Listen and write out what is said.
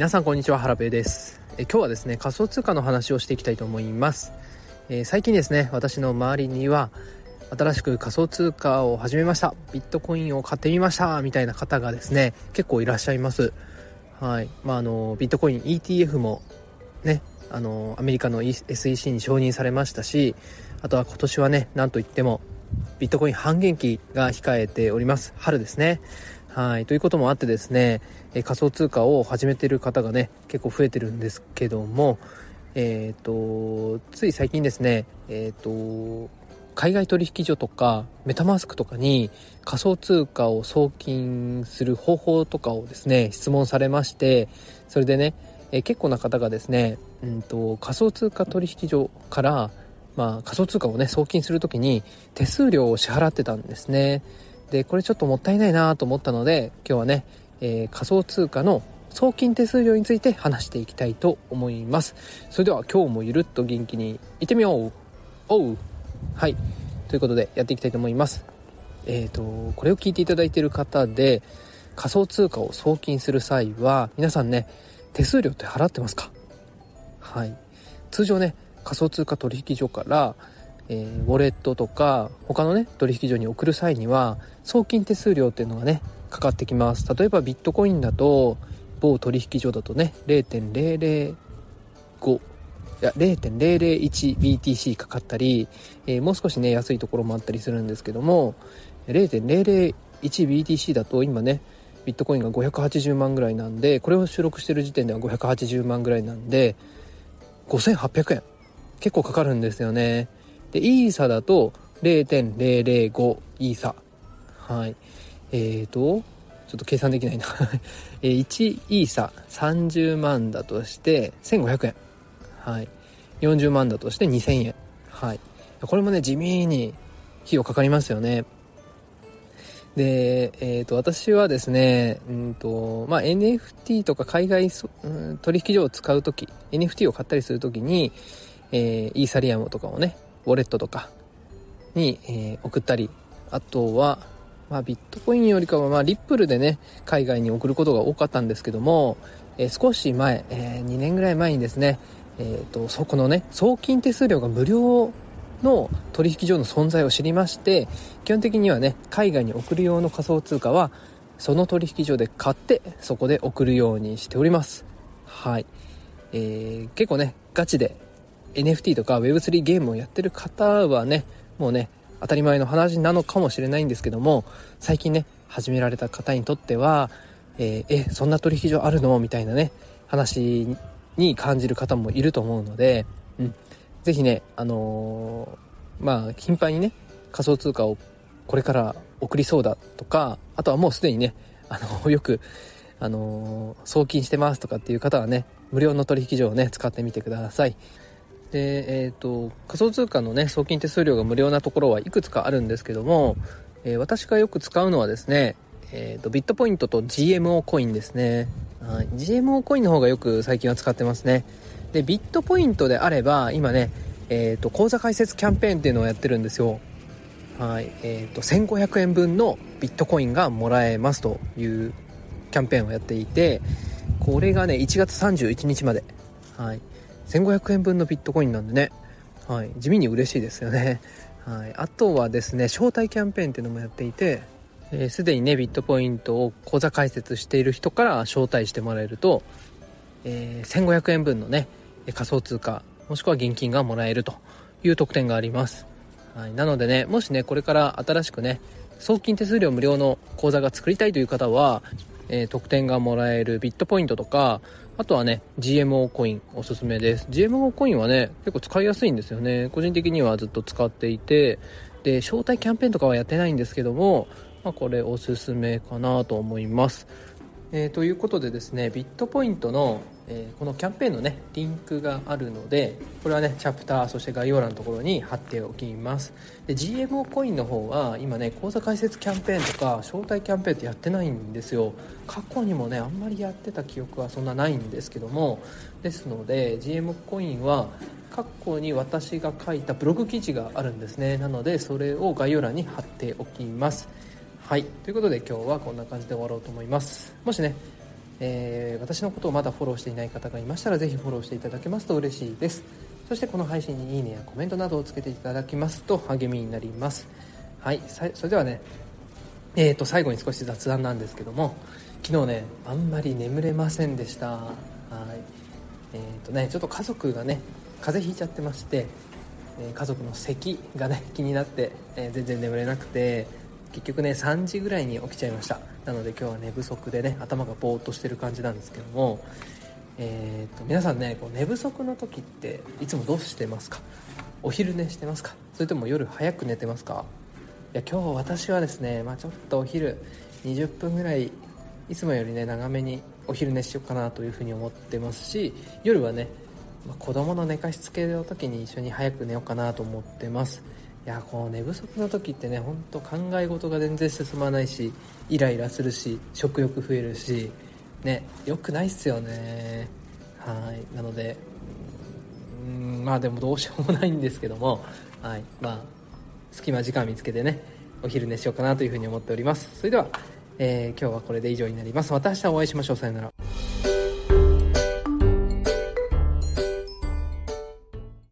皆さんこんにちは原部です。え今日はですね仮想通貨の話をしていきたいと思います、えー、最近ですね私の周りには新しく仮想通貨を始めました。ビットコインを買ってみました。みたいな方がですね結構いらっしゃいます。はい。まああのビットコイン ETF もねあのアメリカの SEC に承認されましたしあとは今年はねなんといってもビットコイン半減期が控えております。春ですね。はい。ということもあってですねえ仮想通貨を始めてる方がね結構増えてるんですけどもえっ、ー、とつい最近ですねえっ、ー、と海外取引所とかメタマスクとかに仮想通貨を送金する方法とかをですね質問されましてそれでねえ結構な方がですね、うんと、仮想通貨取引所から、まあ、仮想通貨をね送金する時に手数料を支払ってたんですね。でこれちょっともったいないなと思ったので今日はね、えー、仮想通貨の送金手数料について話していきたいと思います。それでは今日もゆるっと元気にいってみよう。おう。はい。ということでやっていきたいと思います。えっ、ー、とこれを聞いていただいている方で仮想通貨を送金する際は皆さんね手数料って払ってますか？はい。通常ね仮想通貨取引所から、えー、ウォレットとか他のね取引所に送る際には送金手数料っていうのがねかかってきます。例えばビットコインだと某取引所だとね0.005いや 0.001BTC かかったり、えー、もう少しね安いところもあったりするんですけども 0.001BTC だと今ねビットコインが580万ぐらいなんでこれを収録してる時点では580万ぐらいなんで5800円結構かかるんですよね。でイーサだと0.005イーサ。はい。えーとちょっと計算できないな。1イーサ。30万だとして1500円はい。40万だとして2000円はい。これもね地味に費用かかりますよね。で、えーと、私はですね、うんとまあ、NFT とか海外、うん、取引所を使う時 NFT を買ったりする時に、えー、イーサリアムとかをねウォレットとかに、え、送ったりあとは、まあ、ビットコインよりかは、まあ、リップルでね海外に送ることが多かったんですけども、え、少し前、え2年ぐらい前にですね、えーとそこのね送金手数料が無料の取引所の存在を知りまして基本的にはね海外に送る用の仮想通貨はその取引所で買ってそこで送るようにしております。はい、えー、結構ねガチで NFT とか Web3 ゲームをやってる方はねもうね当たり前の話なのかもしれないんですけども最近ね始められた方にとってはえー、えそんな取引所あるの？みたいなね話に感じる方もいると思うので、うん、ぜひね、あのー、まあ、頻繁にね、仮想通貨をこれから送りそうだとか、あとはもうすでにね、あの、よく、あの、送金してますとかっていう方はね、無料の取引所をね、使ってみてください。で、えっ、ー、と、仮想通貨のね、送金手数料が無料なところはいくつかあるんですけども、えー、私がよく使うのはですね、えっ、と、ビットポイントと GMO コインですね。はい、GMO コインの方がよく最近は使ってますね。でビットポイントであれば今ね、えーと、口座開設キャンペーンっていうのをやってるんですよ。はい。えーと、1500円分のビットコインがもらえますというキャンペーンをやっていてこれがね1月31日まで、はい、1500円分のビットコインなんでね、はい、地味に嬉しいですよね、はい、あとはですね招待キャンペーンっていうのもやっていてすで、えー、にねビットポイントを口座開設している人から招待してもらえると、えー、1500円分のね仮想通貨もしくは現金がもらえるという特典があります、はい、なのでねもしねこれから新しくね送金手数料無料の口座が作りたいという方は、えー、得点がもらえるビットポイントとかあとはね GMO コインおすすめです。GMO コインはね結構使いやすいんですよね。個人的にはずっと使っていてで招待キャンペーンとかはやってないんですけども、まあ、これおすすめかなと思います。えー、ということでですねビットポイントの、えー、このキャンペーンのねリンクがあるのでこれはねチャプターそして概要欄のところに貼っておきます。で GMO コインの方は今ね口座開設キャンペーンとか招待キャンペーンってやってないんですよ。過去にもねあんまりやってた記憶はそんなないんですけども。ですので GMO コインは過去に私が書いたブログ記事があるんですね。なのでそれを概要欄に貼っておきます。はい。ということで今日はこんな感じで終わろうと思います。もしねえー、私のことをまだフォローしていない方がいましたらぜひフォローしていただけますと嬉しいです。そしてこの配信にいいねやコメントなどをつけていただきますと励みになります。はいそれではねえーと最後に少し雑談なんですけども昨日ねあんまり眠れませんでした。はい。えーとねちょっと家族がね風邪ひいちゃってまして家族の咳がね気になって、え全然眠れなくて結局ね3時ぐらいに起きちゃいました。なので今日は寝不足でね頭がぼーっとしてる感じなんですけどもえーと、皆さんねこう寝不足の時っていつもどうしてますか？お昼寝してますか？それとも夜早く寝てますか？いや今日私はですね、まあ、ちょっとお昼20分ぐらいいつもよりね長めにお昼寝しようかなというふうに思ってますし夜はねまあ、子供の寝かしつけの時に一緒に早く寝ようかなと思ってます。いやこう寝不足の時ってねほんと考え事が全然進まないしイライラするし食欲増えるしね良くないっすよね。はい。なのでうんまあでもどうしようもないんですけどもはい。まあ隙間時間見つけてねお昼寝しようかなというふうに思っております。それでは、えー、今日はこれで以上になります。また明日お会いしましょう。さよなら。